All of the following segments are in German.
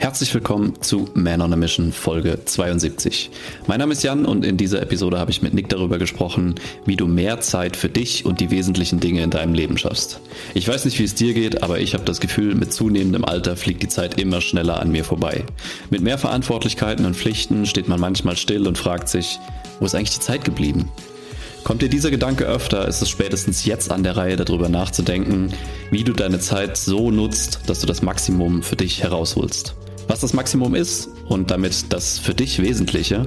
Herzlich willkommen zu Man on a Mission Folge 72. Mein Name ist Jan und in dieser Episode habe ich mit Nick darüber gesprochen, wie du mehr Zeit für dich und die wesentlichen Dinge in deinem Leben schaffst. Ich weiß nicht, wie es dir geht, aber ich habe das Gefühl, mit zunehmendem Alter fliegt die Zeit immer schneller an mir vorbei. Mit mehr Verantwortlichkeiten und Pflichten steht man manchmal still und fragt sich, wo ist eigentlich die Zeit geblieben? Kommt dir dieser Gedanke öfter, ist es spätestens jetzt an der Reihe, darüber nachzudenken, wie du deine Zeit so nutzt, dass du das Maximum für dich herausholst. Was das Maximum ist und damit das für dich Wesentliche,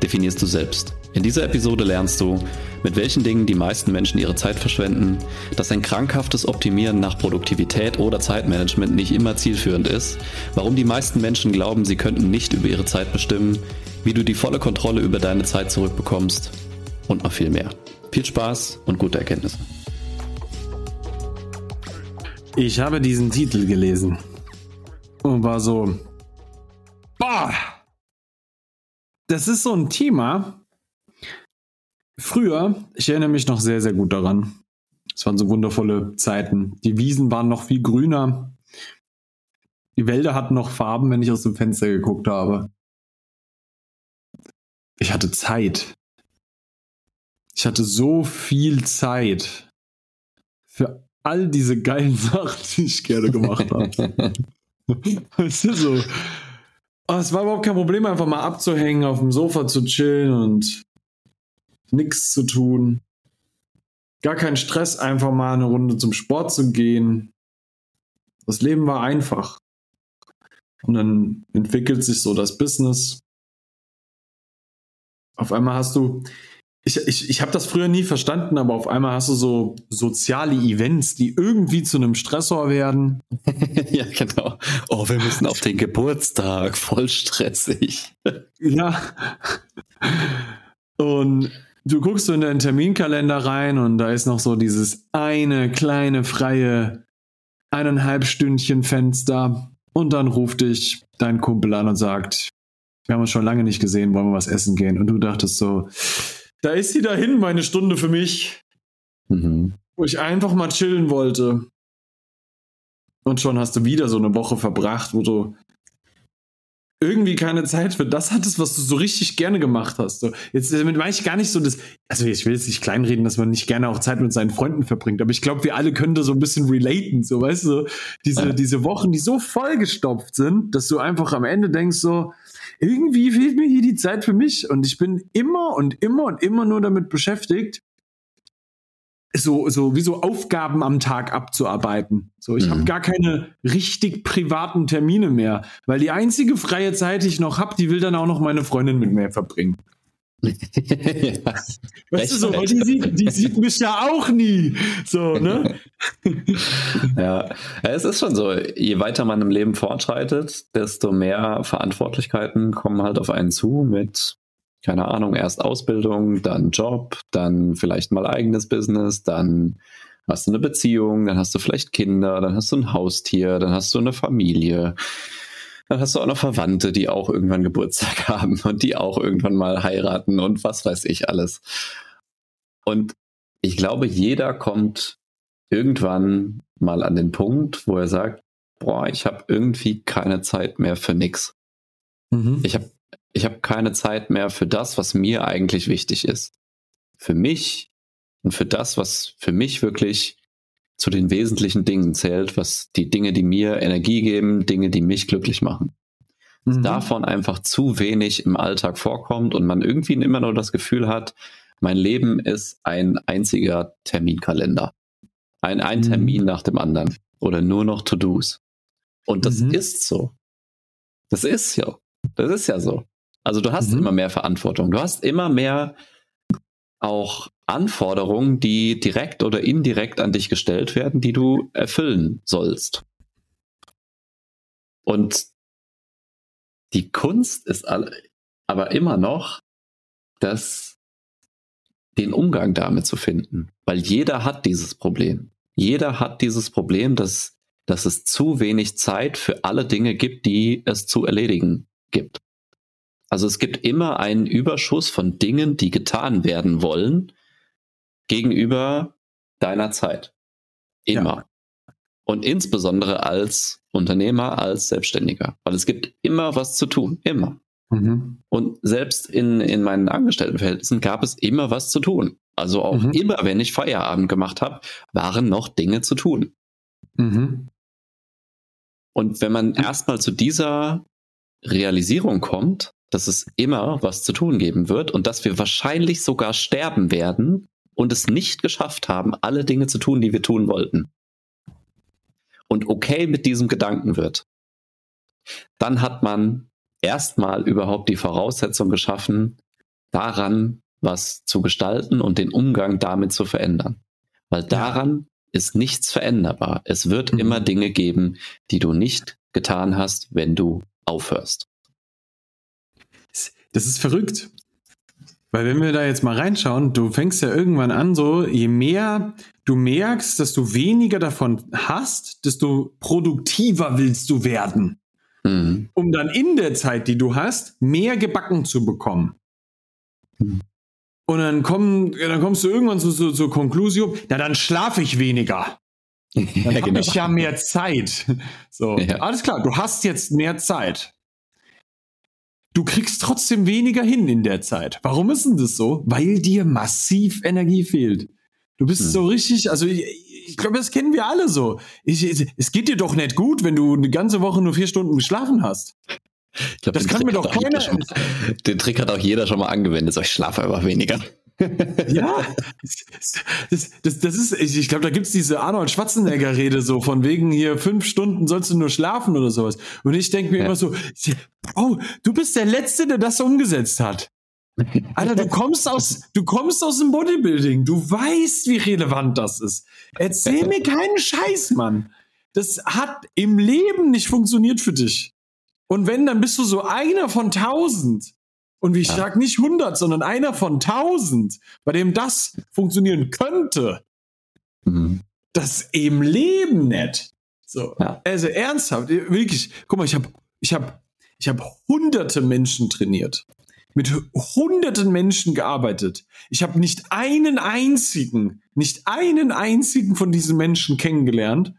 definierst du selbst. In dieser Episode lernst du, mit welchen Dingen die meisten Menschen ihre Zeit verschwenden, dass ein krankhaftes Optimieren nach Produktivität oder Zeitmanagement nicht immer zielführend ist, warum die meisten Menschen glauben, sie könnten nicht über ihre Zeit bestimmen, wie du die volle Kontrolle über deine Zeit zurückbekommst und noch viel mehr. Viel Spaß und gute Erkenntnisse. Ich habe diesen Titel gelesen und war so, Das ist so ein Thema. Früher, ich erinnere mich noch sehr, sehr gut daran. Es waren so wundervolle Zeiten. Die Wiesen waren noch viel grüner. Die Wälder hatten noch Farben, wenn ich aus dem Fenster geguckt habe. Ich hatte Zeit. Ich hatte so viel Zeit für all diese geilen Sachen, die ich gerne gemacht habe. weißt du, so es war überhaupt kein Problem, einfach mal abzuhängen, auf dem Sofa zu chillen und nichts zu tun. Gar kein Stress, einfach mal eine Runde zum Sport zu gehen. Das Leben war einfach. Und dann entwickelt sich so das Business. Auf einmal hast du, ich, ich, ich habe das früher nie verstanden, aber auf einmal hast du so soziale Events, die irgendwie zu einem Stressor werden. ja, genau. Oh, wir müssen auf den Geburtstag, voll stressig. ja. Und du guckst so in deinen Terminkalender rein und da ist noch so dieses eine kleine freie eineinhalb Stündchen Fenster und dann ruft dich dein Kumpel an und sagt, wir haben uns schon lange nicht gesehen, wollen wir was essen gehen? Und du dachtest so, da ist sie dahin, meine Stunde für mich. Mhm. Wo ich einfach mal chillen wollte. Und schon hast du wieder so eine Woche verbracht, wo du irgendwie keine Zeit für das hattest, was du so richtig gerne gemacht hast. So, jetzt damit meine ich gar nicht so das, also ich will jetzt nicht kleinreden, dass man nicht gerne auch Zeit mit seinen Freunden verbringt, aber ich glaube, wir alle können da so ein bisschen relaten, so weißt du, diese, diese Wochen, die so vollgestopft sind, dass du einfach am Ende denkst so, irgendwie fehlt mir hier die Zeit für mich und ich bin immer und immer und immer nur damit beschäftigt, so, so wie so Aufgaben am Tag abzuarbeiten. So, ich mhm. habe gar keine richtig privaten Termine mehr, weil die einzige freie Zeit, die ich noch habe, die will dann auch noch meine Freundin mit mir verbringen. Ja, weißt du so, die sieht, die sieht mich ja auch nie. So, ne? ja, es ist schon so, je weiter man im Leben fortschreitet, desto mehr Verantwortlichkeiten kommen halt auf einen zu mit, keine Ahnung, erst Ausbildung, dann Job, dann vielleicht mal eigenes Business, dann hast du eine Beziehung, dann hast du vielleicht Kinder, dann hast du ein Haustier, dann hast du eine Familie dann hast du auch noch Verwandte, die auch irgendwann Geburtstag haben und die auch irgendwann mal heiraten und was weiß ich alles. Und ich glaube, jeder kommt irgendwann mal an den Punkt, wo er sagt, boah, ich habe irgendwie keine Zeit mehr für nix. Mhm. Ich habe ich hab keine Zeit mehr für das, was mir eigentlich wichtig ist. Für mich und für das, was für mich wirklich zu den wesentlichen Dingen zählt, was die Dinge, die mir Energie geben, Dinge, die mich glücklich machen. Mhm. Davon einfach zu wenig im Alltag vorkommt und man irgendwie immer nur das Gefühl hat, mein Leben ist ein einziger Terminkalender. Ein, ein mhm. Termin nach dem anderen oder nur noch To-Dos. Und das mhm. ist so. Das ist ja. Das ist ja so. Also du hast mhm. immer mehr Verantwortung. Du hast immer mehr auch Anforderungen, die direkt oder indirekt an dich gestellt werden, die du erfüllen sollst. Und die Kunst ist aber immer noch, dass den Umgang damit zu finden, weil jeder hat dieses Problem. Jeder hat dieses Problem, dass, dass es zu wenig Zeit für alle Dinge gibt, die es zu erledigen gibt. Also es gibt immer einen Überschuss von Dingen, die getan werden wollen, gegenüber deiner Zeit. Immer. Ja. Und insbesondere als Unternehmer, als Selbstständiger. Weil es gibt immer was zu tun. Immer. Mhm. Und selbst in, in meinen Angestelltenverhältnissen gab es immer was zu tun. Also auch mhm. immer, wenn ich Feierabend gemacht habe, waren noch Dinge zu tun. Mhm. Und wenn man erstmal zu dieser Realisierung kommt, dass es immer was zu tun geben wird und dass wir wahrscheinlich sogar sterben werden und es nicht geschafft haben, alle Dinge zu tun, die wir tun wollten. Und okay mit diesem Gedanken wird, dann hat man erstmal überhaupt die Voraussetzung geschaffen, daran was zu gestalten und den Umgang damit zu verändern. Weil daran ist nichts veränderbar. Es wird mhm. immer Dinge geben, die du nicht getan hast, wenn du aufhörst. Das ist verrückt. Weil wenn wir da jetzt mal reinschauen, du fängst ja irgendwann an, so je mehr du merkst, dass du weniger davon hast, desto produktiver willst du werden. Mhm. Um dann in der Zeit, die du hast, mehr gebacken zu bekommen. Mhm. Und dann, komm, dann kommst du irgendwann zur so, so Konklusion, na dann schlafe ich weniger. Dann ja, habe genau. ich ja mehr Zeit. So, ja. alles klar, du hast jetzt mehr Zeit. Du kriegst trotzdem weniger hin in der Zeit. Warum ist denn das so? Weil dir massiv Energie fehlt. Du bist hm. so richtig, also ich, ich glaube, das kennen wir alle so. Ich, es geht dir doch nicht gut, wenn du eine ganze Woche nur vier Stunden geschlafen hast. Ich glaub, das kann mir doch keiner. Schon, den Trick hat auch jeder schon mal angewendet. So, ich schlafe einfach weniger. Ja, das, das, das ist, ich, glaube, da gibt's diese Arnold Schwarzenegger-Rede so, von wegen hier fünf Stunden sollst du nur schlafen oder sowas. Und ich denke mir ja. immer so, oh, du bist der Letzte, der das umgesetzt hat. Alter, du kommst aus, du kommst aus dem Bodybuilding. Du weißt, wie relevant das ist. Erzähl mir keinen Scheiß, Mann. Das hat im Leben nicht funktioniert für dich. Und wenn, dann bist du so einer von tausend. Und wie ich ja. sag nicht hundert, sondern einer von tausend, bei dem das funktionieren könnte. Mhm. Das im Leben nicht. So. Ja. Also ernsthaft, wirklich. Guck mal, ich habe ich hab, ich hab hunderte Menschen trainiert. Mit hunderten Menschen gearbeitet. Ich habe nicht einen einzigen, nicht einen einzigen von diesen Menschen kennengelernt,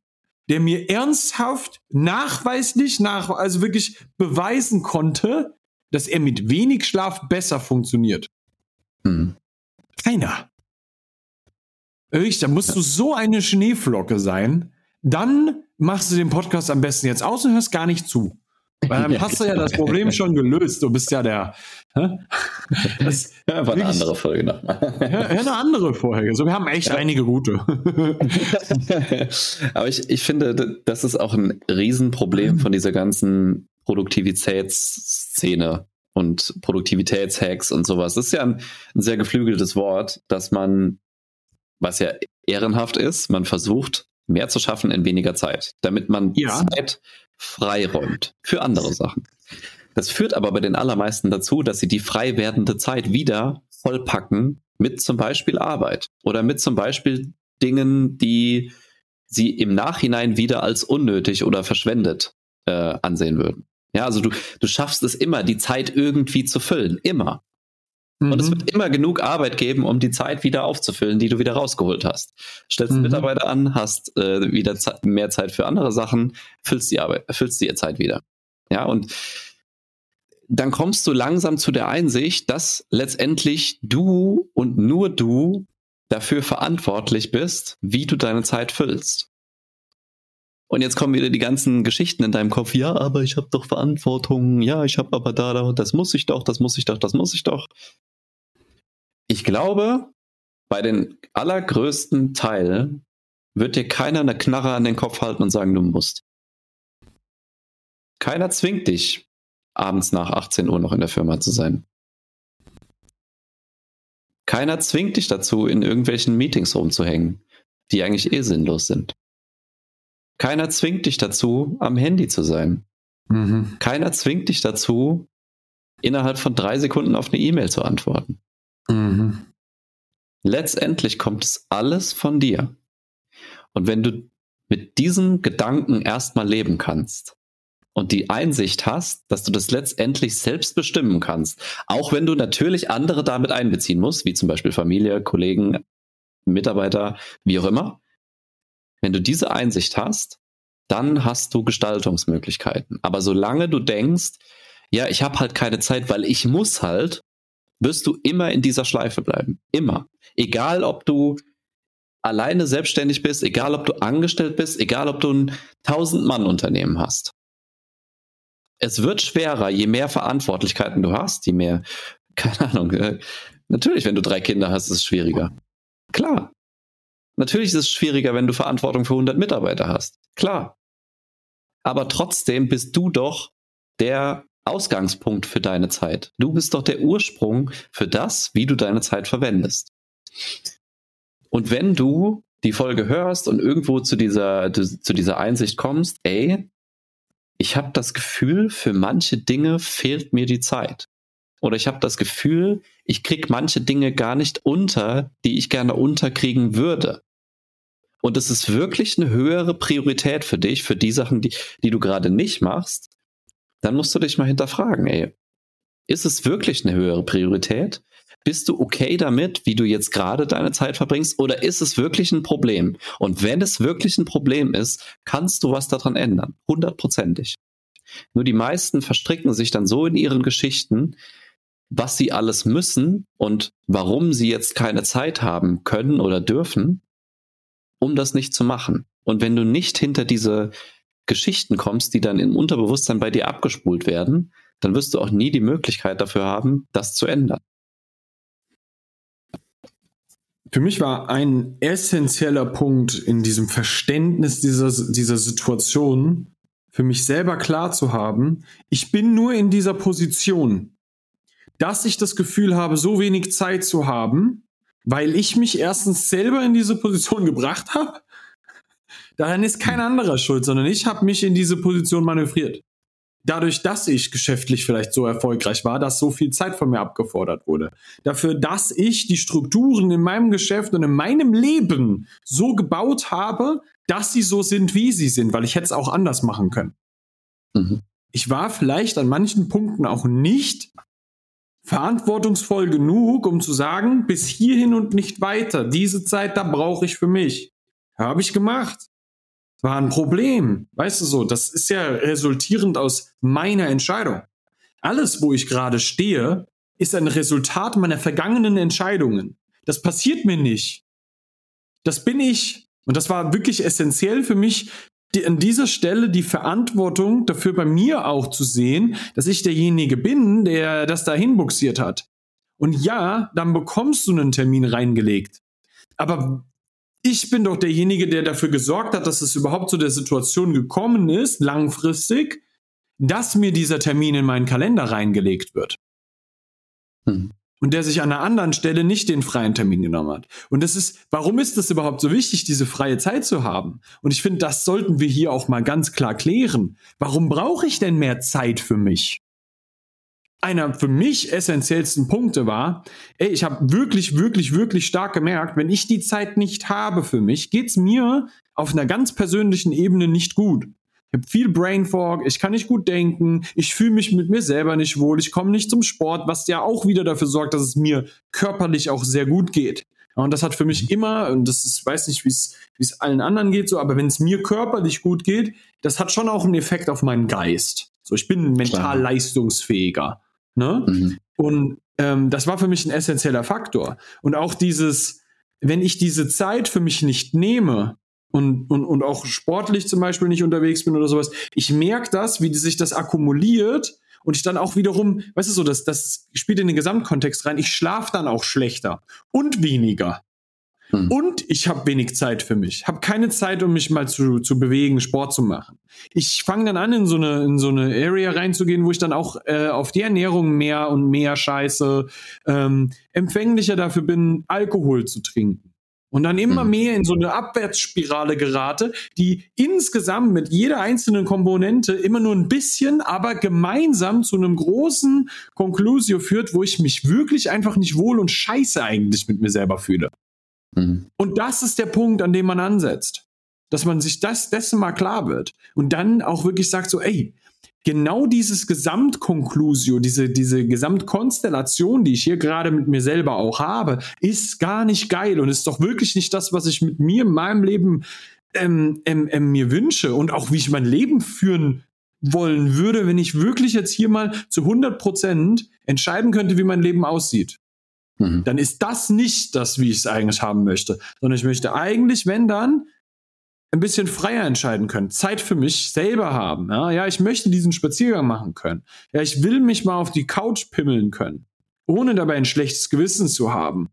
der mir ernsthaft nachweislich nach, also wirklich beweisen konnte, dass er mit wenig Schlaf besser funktioniert. Mhm. Keiner. Wirklich, da musst du so eine Schneeflocke sein. Dann machst du den Podcast am besten jetzt aus und hörst gar nicht zu. Weil dann hast du ja das Problem schon gelöst. Du bist ja der. Das ja, war eine andere Folge nochmal. Ja, eine andere Folge. So, wir haben echt ja. einige gute. Aber ich, ich finde, das ist auch ein Riesenproblem von dieser ganzen Produktivitätsszene und Produktivitätshacks und sowas. Das ist ja ein, ein sehr geflügeltes Wort, dass man, was ja ehrenhaft ist, man versucht, mehr zu schaffen in weniger Zeit, damit man ja. Zeit freiräumt für andere Sachen. Das führt aber bei den allermeisten dazu, dass sie die frei werdende Zeit wieder vollpacken mit zum Beispiel Arbeit oder mit zum Beispiel Dingen, die sie im Nachhinein wieder als unnötig oder verschwendet äh, ansehen würden. Ja, also du, du schaffst es immer, die Zeit irgendwie zu füllen. Immer. Und es mhm. wird immer genug Arbeit geben, um die Zeit wieder aufzufüllen, die du wieder rausgeholt hast. Stellst mhm. Mitarbeiter an, hast äh, wieder mehr Zeit für andere Sachen, füllst die Arbeit, füllst die Zeit wieder. Ja, und dann kommst du langsam zu der Einsicht, dass letztendlich du und nur du dafür verantwortlich bist, wie du deine Zeit füllst. Und jetzt kommen wieder die ganzen Geschichten in deinem Kopf. Ja, aber ich habe doch Verantwortung. Ja, ich habe aber da, da, das muss ich doch, das muss ich doch, das muss ich doch. Ich glaube, bei den allergrößten Teil wird dir keiner eine Knarre an den Kopf halten und sagen, du musst. Keiner zwingt dich, abends nach 18 Uhr noch in der Firma zu sein. Keiner zwingt dich dazu, in irgendwelchen Meetings rumzuhängen, die eigentlich eh sinnlos sind. Keiner zwingt dich dazu, am Handy zu sein. Mhm. Keiner zwingt dich dazu, innerhalb von drei Sekunden auf eine E-Mail zu antworten. Mhm. Letztendlich kommt es alles von dir. Und wenn du mit diesem Gedanken erstmal leben kannst und die Einsicht hast, dass du das letztendlich selbst bestimmen kannst, auch wenn du natürlich andere damit einbeziehen musst, wie zum Beispiel Familie, Kollegen, Mitarbeiter, wie auch immer, wenn du diese Einsicht hast, dann hast du Gestaltungsmöglichkeiten. Aber solange du denkst, ja, ich habe halt keine Zeit, weil ich muss halt, wirst du immer in dieser Schleife bleiben. Immer. Egal, ob du alleine selbstständig bist, egal, ob du angestellt bist, egal, ob du ein 1000-Mann-Unternehmen hast. Es wird schwerer, je mehr Verantwortlichkeiten du hast, je mehr, keine Ahnung, äh, natürlich, wenn du drei Kinder hast, ist es schwieriger. Klar. Natürlich ist es schwieriger, wenn du Verantwortung für 100 Mitarbeiter hast. Klar. Aber trotzdem bist du doch der Ausgangspunkt für deine Zeit. Du bist doch der Ursprung für das, wie du deine Zeit verwendest. Und wenn du die Folge hörst und irgendwo zu dieser, zu dieser Einsicht kommst, ey, ich habe das Gefühl, für manche Dinge fehlt mir die Zeit. Oder ich habe das Gefühl, ich krieg manche Dinge gar nicht unter, die ich gerne unterkriegen würde. Und es ist wirklich eine höhere Priorität für dich, für die Sachen, die, die du gerade nicht machst, dann musst du dich mal hinterfragen, ey, ist es wirklich eine höhere Priorität? Bist du okay damit, wie du jetzt gerade deine Zeit verbringst, oder ist es wirklich ein Problem? Und wenn es wirklich ein Problem ist, kannst du was daran ändern. Hundertprozentig. Nur die meisten verstricken sich dann so in ihren Geschichten, was sie alles müssen und warum sie jetzt keine Zeit haben können oder dürfen, um das nicht zu machen. Und wenn du nicht hinter diese Geschichten kommst, die dann im Unterbewusstsein bei dir abgespult werden, dann wirst du auch nie die Möglichkeit dafür haben, das zu ändern. Für mich war ein essentieller Punkt in diesem Verständnis dieser, dieser Situation, für mich selber klar zu haben, ich bin nur in dieser Position, dass ich das Gefühl habe, so wenig Zeit zu haben, weil ich mich erstens selber in diese Position gebracht habe Daran ist kein anderer schuld, sondern ich habe mich in diese Position manövriert. Dadurch, dass ich geschäftlich vielleicht so erfolgreich war, dass so viel Zeit von mir abgefordert wurde. Dafür, dass ich die Strukturen in meinem Geschäft und in meinem Leben so gebaut habe, dass sie so sind, wie sie sind, weil ich hätte es auch anders machen können. Mhm. Ich war vielleicht an manchen Punkten auch nicht verantwortungsvoll genug, um zu sagen, bis hierhin und nicht weiter. Diese Zeit, da brauche ich für mich. Habe ich gemacht war ein Problem. Weißt du so, das ist ja resultierend aus meiner Entscheidung. Alles, wo ich gerade stehe, ist ein Resultat meiner vergangenen Entscheidungen. Das passiert mir nicht. Das bin ich. Und das war wirklich essentiell für mich, die, an dieser Stelle die Verantwortung dafür bei mir auch zu sehen, dass ich derjenige bin, der das dahin buxiert hat. Und ja, dann bekommst du einen Termin reingelegt. Aber ich bin doch derjenige, der dafür gesorgt hat, dass es überhaupt zu der Situation gekommen ist, langfristig, dass mir dieser Termin in meinen Kalender reingelegt wird. Hm. Und der sich an einer anderen Stelle nicht den freien Termin genommen hat. Und das ist, warum ist es überhaupt so wichtig, diese freie Zeit zu haben? Und ich finde, das sollten wir hier auch mal ganz klar klären. Warum brauche ich denn mehr Zeit für mich? einer für mich essentiellsten Punkte war, ey, ich habe wirklich, wirklich, wirklich stark gemerkt, wenn ich die Zeit nicht habe für mich, geht's mir auf einer ganz persönlichen Ebene nicht gut. Ich habe viel Brain Fog, ich kann nicht gut denken, ich fühle mich mit mir selber nicht wohl, ich komme nicht zum Sport, was ja auch wieder dafür sorgt, dass es mir körperlich auch sehr gut geht. Und das hat für mich immer, und das ist, weiß nicht, wie es wie es allen anderen geht, so, aber wenn es mir körperlich gut geht, das hat schon auch einen Effekt auf meinen Geist. So, ich bin mental Klar. leistungsfähiger. Ne? Mhm. Und ähm, das war für mich ein essentieller Faktor. Und auch dieses, wenn ich diese Zeit für mich nicht nehme und, und, und auch sportlich zum Beispiel nicht unterwegs bin oder sowas, ich merke das, wie sich das akkumuliert und ich dann auch wiederum, weißt du so, das, das spielt in den Gesamtkontext rein, ich schlafe dann auch schlechter und weniger. Hm. Und ich habe wenig Zeit für mich. Habe keine Zeit, um mich mal zu, zu bewegen, Sport zu machen. Ich fange dann an, in so eine, in so eine Area reinzugehen, wo ich dann auch äh, auf die Ernährung mehr und mehr scheiße, ähm, empfänglicher dafür bin, Alkohol zu trinken. Und dann immer hm. mehr in so eine Abwärtsspirale gerate, die insgesamt mit jeder einzelnen Komponente immer nur ein bisschen, aber gemeinsam zu einem großen Conclusio führt, wo ich mich wirklich einfach nicht wohl und scheiße eigentlich mit mir selber fühle. Mhm. Und das ist der Punkt, an dem man ansetzt. Dass man sich das dessen mal klar wird. Und dann auch wirklich sagt so, ey, genau dieses Gesamtkonklusio, diese, diese Gesamtkonstellation, die ich hier gerade mit mir selber auch habe, ist gar nicht geil und ist doch wirklich nicht das, was ich mit mir in meinem Leben ähm, ähm, ähm, mir wünsche und auch wie ich mein Leben führen wollen würde, wenn ich wirklich jetzt hier mal zu 100 Prozent entscheiden könnte, wie mein Leben aussieht. Mhm. Dann ist das nicht das, wie ich es eigentlich haben möchte, sondern ich möchte eigentlich, wenn dann, ein bisschen freier entscheiden können, Zeit für mich selber haben. Ja, ja, ich möchte diesen Spaziergang machen können. Ja, ich will mich mal auf die Couch pimmeln können, ohne dabei ein schlechtes Gewissen zu haben.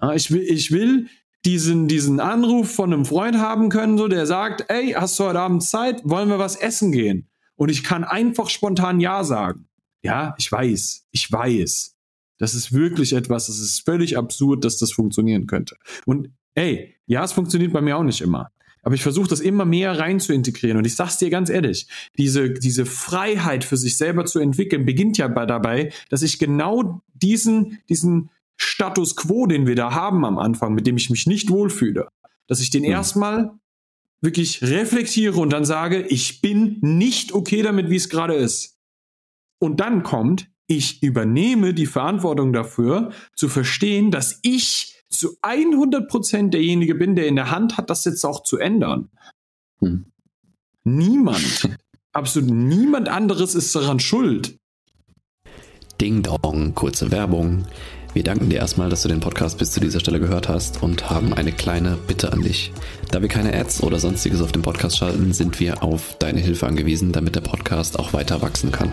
Ja, ich will, ich will diesen, diesen Anruf von einem Freund haben können, so der sagt, ey, hast du heute Abend Zeit? Wollen wir was essen gehen? Und ich kann einfach spontan Ja sagen. Ja, ich weiß, ich weiß. Das ist wirklich etwas, das ist völlig absurd, dass das funktionieren könnte. Und ey, ja, es funktioniert bei mir auch nicht immer. Aber ich versuche das immer mehr rein zu integrieren. Und ich sag's dir ganz ehrlich, diese, diese Freiheit für sich selber zu entwickeln, beginnt ja dabei, dass ich genau diesen, diesen Status quo, den wir da haben am Anfang, mit dem ich mich nicht wohlfühle, dass ich den hm. erstmal wirklich reflektiere und dann sage, ich bin nicht okay damit, wie es gerade ist. Und dann kommt, ich übernehme die Verantwortung dafür, zu verstehen, dass ich zu 100 Prozent derjenige bin, der in der Hand hat, das jetzt auch zu ändern. Hm. Niemand, absolut niemand anderes ist daran schuld. Ding Dong, kurze Werbung. Wir danken dir erstmal, dass du den Podcast bis zu dieser Stelle gehört hast und haben eine kleine Bitte an dich. Da wir keine Ads oder sonstiges auf dem Podcast schalten, sind wir auf deine Hilfe angewiesen, damit der Podcast auch weiter wachsen kann.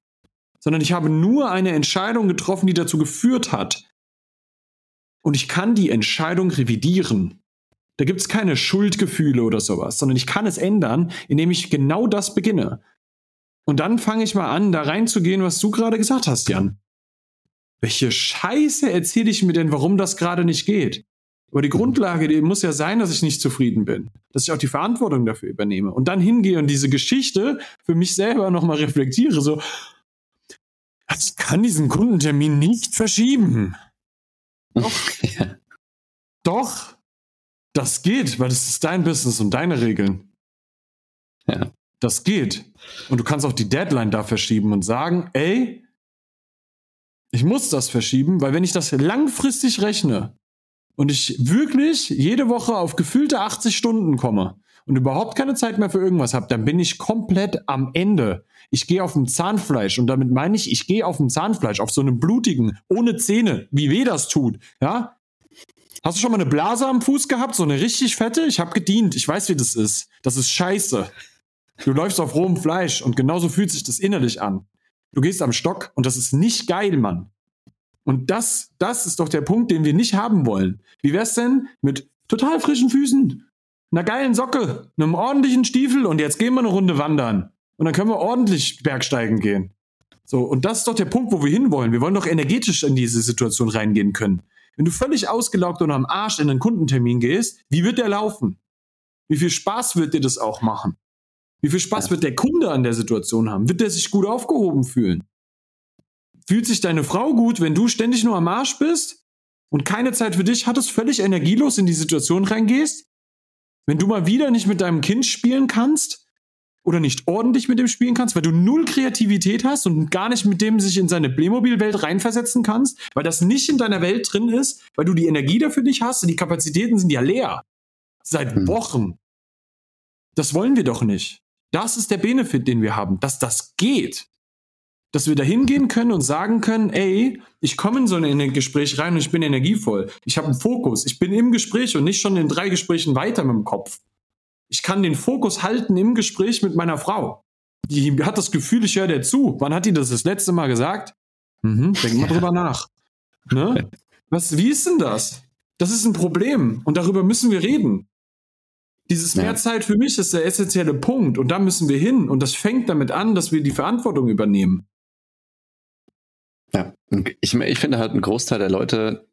sondern ich habe nur eine Entscheidung getroffen, die dazu geführt hat. Und ich kann die Entscheidung revidieren. Da gibt es keine Schuldgefühle oder sowas, sondern ich kann es ändern, indem ich genau das beginne. Und dann fange ich mal an, da reinzugehen, was du gerade gesagt hast, Jan. Welche Scheiße erzähle ich mir denn, warum das gerade nicht geht? Aber die Grundlage die muss ja sein, dass ich nicht zufrieden bin, dass ich auch die Verantwortung dafür übernehme und dann hingehe und diese Geschichte für mich selber nochmal reflektiere, so, ich kann diesen Kundentermin nicht verschieben. Doch. ja. Doch. Das geht, weil es ist dein Business und deine Regeln. Ja. Das geht. Und du kannst auch die Deadline da verschieben und sagen, ey, ich muss das verschieben, weil wenn ich das langfristig rechne und ich wirklich jede Woche auf gefühlte 80 Stunden komme und überhaupt keine Zeit mehr für irgendwas habe, dann bin ich komplett am Ende ich gehe auf dem Zahnfleisch und damit meine ich, ich gehe auf dem Zahnfleisch, auf so einem blutigen, ohne Zähne, wie weh das tut, ja. Hast du schon mal eine Blase am Fuß gehabt, so eine richtig fette? Ich habe gedient, ich weiß, wie das ist. Das ist scheiße. Du läufst auf rohem Fleisch und genauso fühlt sich das innerlich an. Du gehst am Stock und das ist nicht geil, Mann. Und das, das ist doch der Punkt, den wir nicht haben wollen. Wie wär's denn mit total frischen Füßen, einer geilen Socke, einem ordentlichen Stiefel und jetzt gehen wir eine Runde wandern und dann können wir ordentlich Bergsteigen gehen. So, und das ist doch der Punkt, wo wir hinwollen. Wir wollen doch energetisch in diese Situation reingehen können. Wenn du völlig ausgelaugt und am Arsch in einen Kundentermin gehst, wie wird der laufen? Wie viel Spaß wird dir das auch machen? Wie viel Spaß wird der Kunde an der Situation haben? Wird der sich gut aufgehoben fühlen? Fühlt sich deine Frau gut, wenn du ständig nur am Arsch bist und keine Zeit für dich hattest, völlig energielos in die Situation reingehst? Wenn du mal wieder nicht mit deinem Kind spielen kannst? oder nicht ordentlich mit dem spielen kannst, weil du null Kreativität hast und gar nicht mit dem sich in seine Playmobil-Welt reinversetzen kannst, weil das nicht in deiner Welt drin ist, weil du die Energie dafür nicht hast und die Kapazitäten sind ja leer. Seit hm. Wochen. Das wollen wir doch nicht. Das ist der Benefit, den wir haben, dass das geht. Dass wir da hingehen können und sagen können, ey, ich komme in so ein Gespräch rein und ich bin energievoll. Ich habe einen Fokus. Ich bin im Gespräch und nicht schon in drei Gesprächen weiter mit dem Kopf. Ich kann den Fokus halten im Gespräch mit meiner Frau. Die hat das Gefühl, ich höre dir zu. Wann hat die das das letzte Mal gesagt? Mhm, denk mal drüber nach. Ne? Was, wie ist denn das? Das ist ein Problem und darüber müssen wir reden. Dieses ja. mehr Zeit für mich ist der essentielle Punkt und da müssen wir hin und das fängt damit an, dass wir die Verantwortung übernehmen. Ich, ich finde halt ein Großteil der Leute,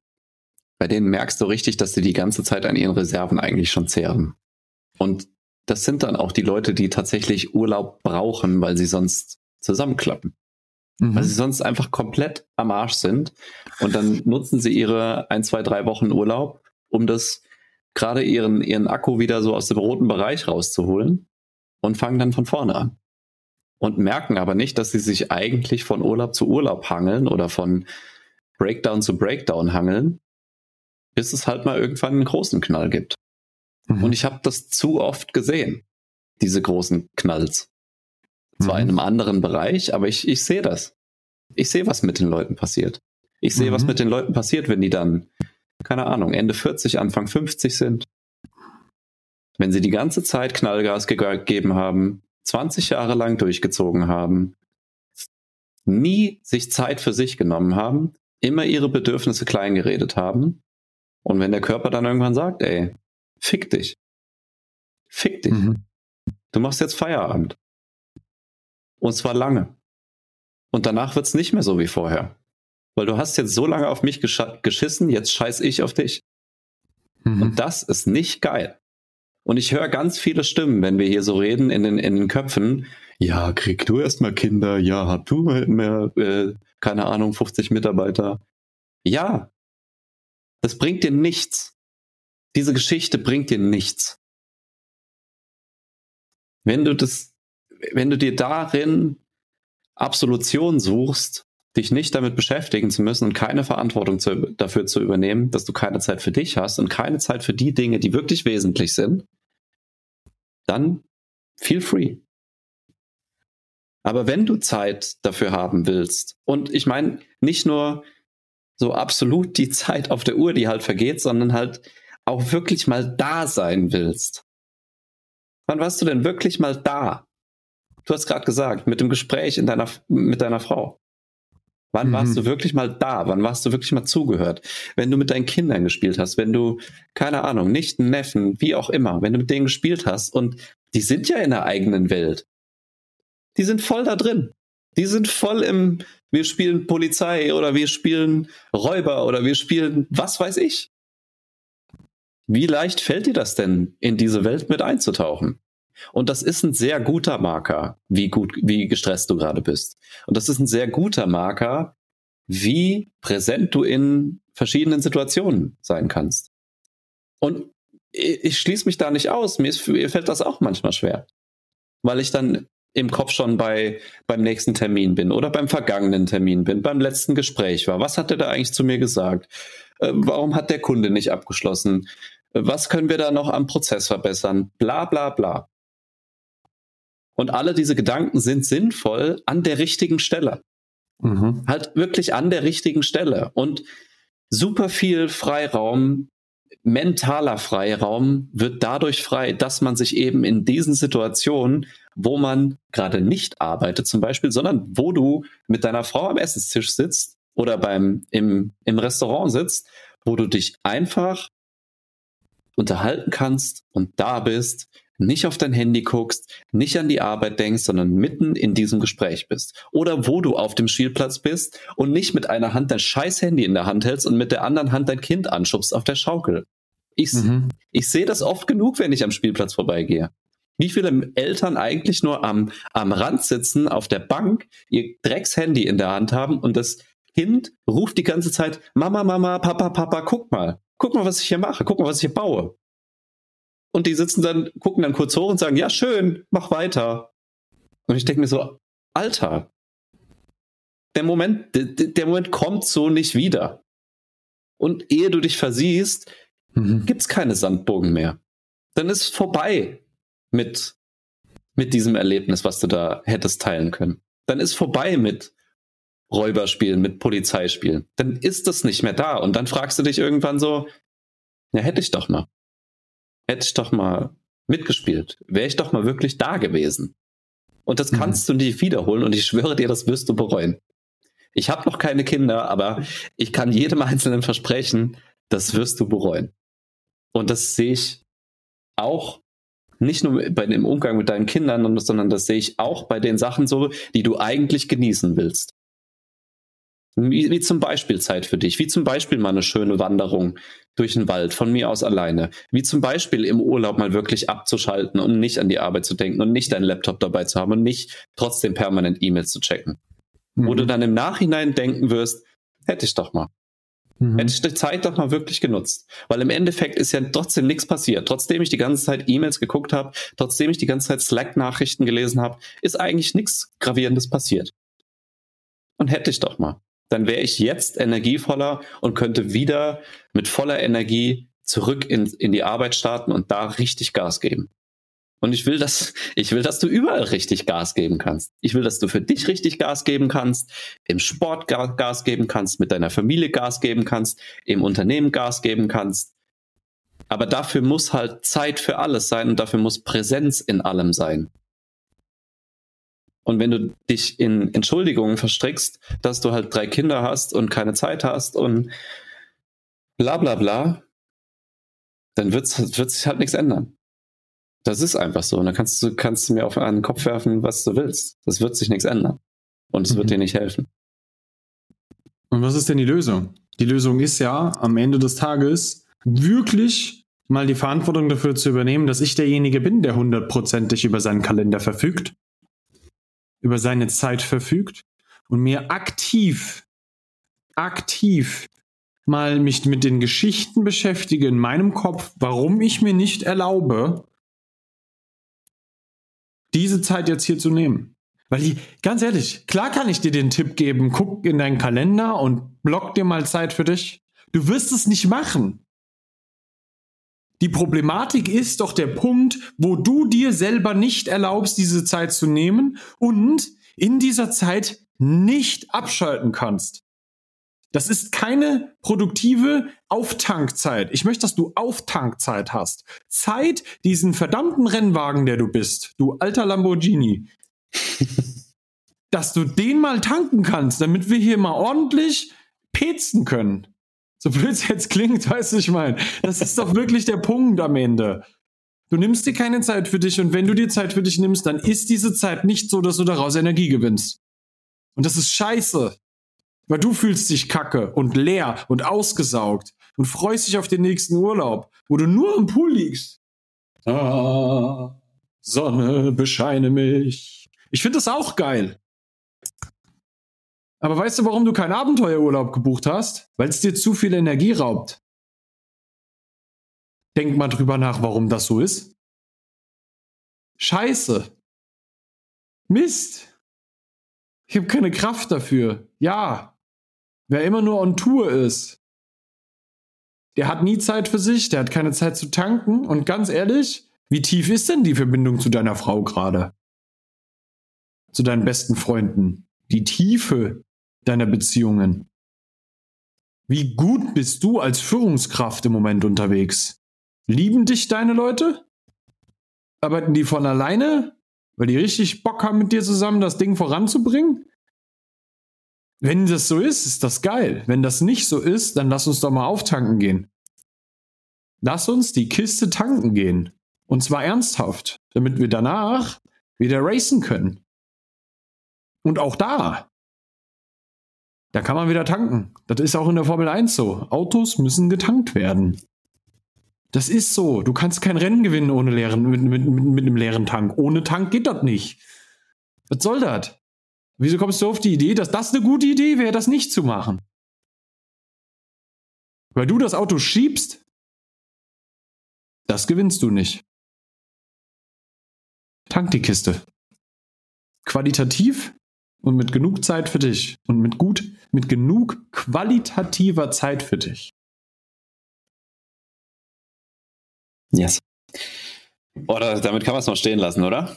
bei denen merkst du richtig, dass sie die ganze Zeit an ihren Reserven eigentlich schon zehren. Und das sind dann auch die Leute, die tatsächlich Urlaub brauchen, weil sie sonst zusammenklappen. Mhm. Weil sie sonst einfach komplett am Arsch sind. Und dann nutzen sie ihre ein, zwei, drei Wochen Urlaub, um das gerade ihren, ihren Akku wieder so aus dem roten Bereich rauszuholen und fangen dann von vorne an. Und merken aber nicht, dass sie sich eigentlich von Urlaub zu Urlaub hangeln oder von Breakdown zu Breakdown hangeln, bis es halt mal irgendwann einen großen Knall gibt. Mhm. Und ich habe das zu oft gesehen, diese großen Knalls. Zwar mhm. in einem anderen Bereich, aber ich, ich sehe das. Ich sehe, was mit den Leuten passiert. Ich sehe, mhm. was mit den Leuten passiert, wenn die dann, keine Ahnung, Ende 40, Anfang 50 sind. Wenn sie die ganze Zeit Knallgas gegeben haben, 20 Jahre lang durchgezogen haben, nie sich Zeit für sich genommen haben, immer ihre Bedürfnisse klein geredet haben. Und wenn der Körper dann irgendwann sagt, ey, fick dich. Fick dich. Mhm. Du machst jetzt Feierabend. Und zwar lange. Und danach wird's nicht mehr so wie vorher. Weil du hast jetzt so lange auf mich geschissen, jetzt scheiß ich auf dich. Mhm. Und das ist nicht geil. Und ich höre ganz viele Stimmen, wenn wir hier so reden in den, in den Köpfen. Ja, krieg du erstmal Kinder. Ja, hab du mehr, äh, keine Ahnung, 50 Mitarbeiter. Ja, das bringt dir nichts. Diese Geschichte bringt dir nichts. Wenn du das, wenn du dir darin Absolution suchst, dich nicht damit beschäftigen zu müssen und keine Verantwortung zu, dafür zu übernehmen, dass du keine Zeit für dich hast und keine Zeit für die Dinge, die wirklich wesentlich sind, dann feel free. Aber wenn du Zeit dafür haben willst, und ich meine nicht nur so absolut die Zeit auf der Uhr, die halt vergeht, sondern halt auch wirklich mal da sein willst. Wann warst du denn wirklich mal da? Du hast gerade gesagt, mit dem Gespräch in deiner, mit deiner Frau. Wann mhm. warst du wirklich mal da? Wann warst du wirklich mal zugehört? Wenn du mit deinen Kindern gespielt hast, wenn du, keine Ahnung, Nichten, Neffen, wie auch immer, wenn du mit denen gespielt hast und die sind ja in der eigenen Welt. Die sind voll da drin. Die sind voll im, wir spielen Polizei oder wir spielen Räuber oder wir spielen was weiß ich. Wie leicht fällt dir das denn, in diese Welt mit einzutauchen? Und das ist ein sehr guter Marker, wie gut, wie gestresst du gerade bist. Und das ist ein sehr guter Marker, wie präsent du in verschiedenen Situationen sein kannst. Und ich schließe mich da nicht aus. Mir, ist, mir fällt das auch manchmal schwer, weil ich dann im Kopf schon bei beim nächsten Termin bin oder beim vergangenen Termin bin, beim letzten Gespräch war. Was hat er da eigentlich zu mir gesagt? Äh, warum hat der Kunde nicht abgeschlossen? Was können wir da noch am Prozess verbessern? Bla bla bla. Und alle diese Gedanken sind sinnvoll an der richtigen Stelle. Mhm. Halt wirklich an der richtigen Stelle. Und super viel Freiraum, mentaler Freiraum wird dadurch frei, dass man sich eben in diesen Situationen, wo man gerade nicht arbeitet zum Beispiel, sondern wo du mit deiner Frau am Essenstisch sitzt oder beim, im, im Restaurant sitzt, wo du dich einfach unterhalten kannst und da bist, nicht auf dein Handy guckst, nicht an die Arbeit denkst, sondern mitten in diesem Gespräch bist. Oder wo du auf dem Spielplatz bist und nicht mit einer Hand dein scheiß Handy in der Hand hältst und mit der anderen Hand dein Kind anschubst auf der Schaukel. Ich, mhm. ich sehe das oft genug, wenn ich am Spielplatz vorbeigehe. Wie viele Eltern eigentlich nur am, am Rand sitzen, auf der Bank, ihr Dreckshandy in der Hand haben und das Kind ruft die ganze Zeit, Mama, Mama, Papa, Papa, guck mal guck mal, was ich hier mache, guck mal, was ich hier baue. Und die sitzen dann, gucken dann kurz hoch und sagen, ja, schön, mach weiter. Und ich denke mir so, Alter, der Moment, der, Moment kommt so nicht wieder. Und ehe du dich versiehst, mhm. gibt's keine Sandbogen mehr. Dann ist vorbei mit, mit diesem Erlebnis, was du da hättest teilen können. Dann ist vorbei mit, Räuberspielen, mit Polizeispielen. Dann ist das nicht mehr da. Und dann fragst du dich irgendwann so, ja, hätte ich doch mal. Hätte ich doch mal mitgespielt. Wäre ich doch mal wirklich da gewesen. Und das mhm. kannst du nicht wiederholen und ich schwöre dir, das wirst du bereuen. Ich habe noch keine Kinder, aber ich kann jedem Einzelnen versprechen, das wirst du bereuen. Und das sehe ich auch nicht nur bei dem Umgang mit deinen Kindern, sondern das sehe ich auch bei den Sachen so, die du eigentlich genießen willst. Wie, wie, zum Beispiel Zeit für dich, wie zum Beispiel mal eine schöne Wanderung durch den Wald, von mir aus alleine, wie zum Beispiel im Urlaub mal wirklich abzuschalten und nicht an die Arbeit zu denken und nicht deinen Laptop dabei zu haben und nicht trotzdem permanent E-Mails zu checken. Mhm. Wo du dann im Nachhinein denken wirst, hätte ich doch mal. Mhm. Hätte ich die Zeit doch mal wirklich genutzt. Weil im Endeffekt ist ja trotzdem nichts passiert. Trotzdem ich die ganze Zeit E-Mails geguckt habe, trotzdem ich die ganze Zeit Slack-Nachrichten gelesen habe, ist eigentlich nichts Gravierendes passiert. Und hätte ich doch mal. Dann wäre ich jetzt energievoller und könnte wieder mit voller Energie zurück in, in die Arbeit starten und da richtig Gas geben. Und ich will, dass, ich will, dass du überall richtig Gas geben kannst. Ich will, dass du für dich richtig Gas geben kannst, im Sport Gas geben kannst, mit deiner Familie Gas geben kannst, im Unternehmen Gas geben kannst. Aber dafür muss halt Zeit für alles sein und dafür muss Präsenz in allem sein. Und wenn du dich in Entschuldigungen verstrickst, dass du halt drei Kinder hast und keine Zeit hast und bla bla bla, dann wird sich halt nichts ändern. Das ist einfach so. Und dann kannst du, kannst du mir auf einen Kopf werfen, was du willst. Das wird sich nichts ändern. Und es mhm. wird dir nicht helfen. Und was ist denn die Lösung? Die Lösung ist ja, am Ende des Tages wirklich mal die Verantwortung dafür zu übernehmen, dass ich derjenige bin, der hundertprozentig über seinen Kalender verfügt, über seine Zeit verfügt und mir aktiv, aktiv mal mich mit den Geschichten beschäftige in meinem Kopf, warum ich mir nicht erlaube, diese Zeit jetzt hier zu nehmen. Weil die, ganz ehrlich, klar kann ich dir den Tipp geben, guck in deinen Kalender und block dir mal Zeit für dich. Du wirst es nicht machen. Die Problematik ist doch der Punkt, wo du dir selber nicht erlaubst, diese Zeit zu nehmen und in dieser Zeit nicht abschalten kannst. Das ist keine produktive Auftankzeit. Ich möchte, dass du Auftankzeit hast. Zeit, diesen verdammten Rennwagen, der du bist, du alter Lamborghini, dass du den mal tanken kannst, damit wir hier mal ordentlich petzen können. So blöd es jetzt klingt, weißt du, ich meine. Das ist doch wirklich der Punkt am Ende. Du nimmst dir keine Zeit für dich und wenn du dir Zeit für dich nimmst, dann ist diese Zeit nicht so, dass du daraus Energie gewinnst. Und das ist scheiße. Weil du fühlst dich kacke und leer und ausgesaugt und freust dich auf den nächsten Urlaub, wo du nur im Pool liegst. Ah, Sonne, bescheine mich. Ich finde das auch geil. Aber weißt du, warum du keinen Abenteuerurlaub gebucht hast? Weil es dir zu viel Energie raubt. Denk mal drüber nach, warum das so ist. Scheiße. Mist. Ich habe keine Kraft dafür. Ja, Wer immer nur on Tour ist, der hat nie Zeit für sich, der hat keine Zeit zu tanken. Und ganz ehrlich, wie tief ist denn die Verbindung zu deiner Frau gerade? Zu deinen besten Freunden? Die Tiefe deiner Beziehungen? Wie gut bist du als Führungskraft im Moment unterwegs? Lieben dich deine Leute? Arbeiten die von alleine, weil die richtig Bock haben, mit dir zusammen das Ding voranzubringen? Wenn das so ist, ist das geil. Wenn das nicht so ist, dann lass uns doch mal auftanken gehen. Lass uns die Kiste tanken gehen. Und zwar ernsthaft, damit wir danach wieder racen können. Und auch da, da kann man wieder tanken. Das ist auch in der Formel 1 so. Autos müssen getankt werden. Das ist so. Du kannst kein Rennen gewinnen ohne leeren, mit, mit, mit, mit einem leeren Tank. Ohne Tank geht das nicht. Was soll das? Wieso kommst du auf die Idee, dass das eine gute Idee wäre, das nicht zu machen? Weil du das Auto schiebst, das gewinnst du nicht. Tank die Kiste. Qualitativ und mit genug Zeit für dich. Und mit gut, mit genug qualitativer Zeit für dich. Yes. Oder damit kann man es noch stehen lassen, oder?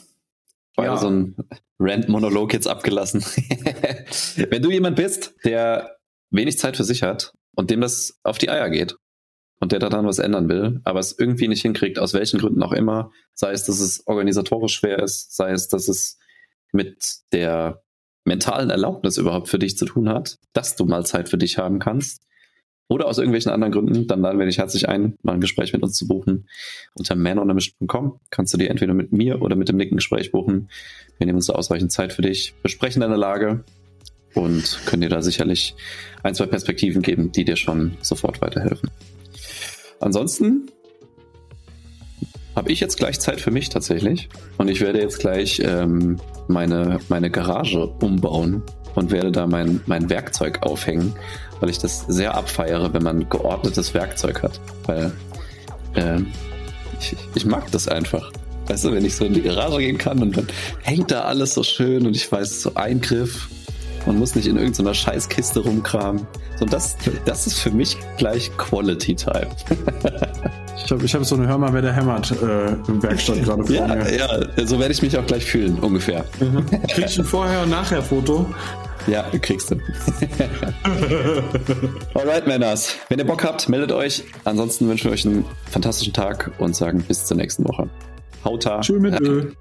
War ja. so ein Rant-Monolog jetzt abgelassen. Wenn du jemand bist, der wenig Zeit für sich hat und dem das auf die Eier geht und der daran was ändern will, aber es irgendwie nicht hinkriegt, aus welchen Gründen auch immer, sei es, dass es organisatorisch schwer ist, sei es, dass es mit der mentalen Erlaubnis überhaupt für dich zu tun hat, dass du mal Zeit für dich haben kannst, oder aus irgendwelchen anderen Gründen, dann laden wir dich herzlich ein, mal ein Gespräch mit uns zu buchen. Unter manonermission.com kannst du dir entweder mit mir oder mit dem Nick ein Gespräch buchen. Wir nehmen uns da ausreichend Zeit für dich, besprechen deine Lage, und können dir da sicherlich ein, zwei Perspektiven geben, die dir schon sofort weiterhelfen. Ansonsten habe ich jetzt gleich Zeit für mich tatsächlich und ich werde jetzt gleich ähm, meine, meine Garage umbauen und werde da mein, mein Werkzeug aufhängen, weil ich das sehr abfeiere, wenn man geordnetes Werkzeug hat. Weil ähm, ich, ich mag das einfach. Weißt du, wenn ich so in die Garage gehen kann und dann hängt da alles so schön und ich weiß, so Eingriff, man muss nicht in irgendeiner Scheißkiste rumkramen. So, das, das ist für mich gleich Quality Time. ich habe ich hab so eine Hör mal, wer der hämmert äh, im Werkstatt gerade vor ja, mir. Ja, so werde ich mich auch gleich fühlen, ungefähr. Mhm. Kriegst du ein Vorher- und Nachher-Foto? Ja, kriegst du. Alright, Männers. Wenn ihr Bock habt, meldet euch. Ansonsten wünschen wir euch einen fantastischen Tag und sagen bis zur nächsten Woche. Hauta. Tschüss mit Öl.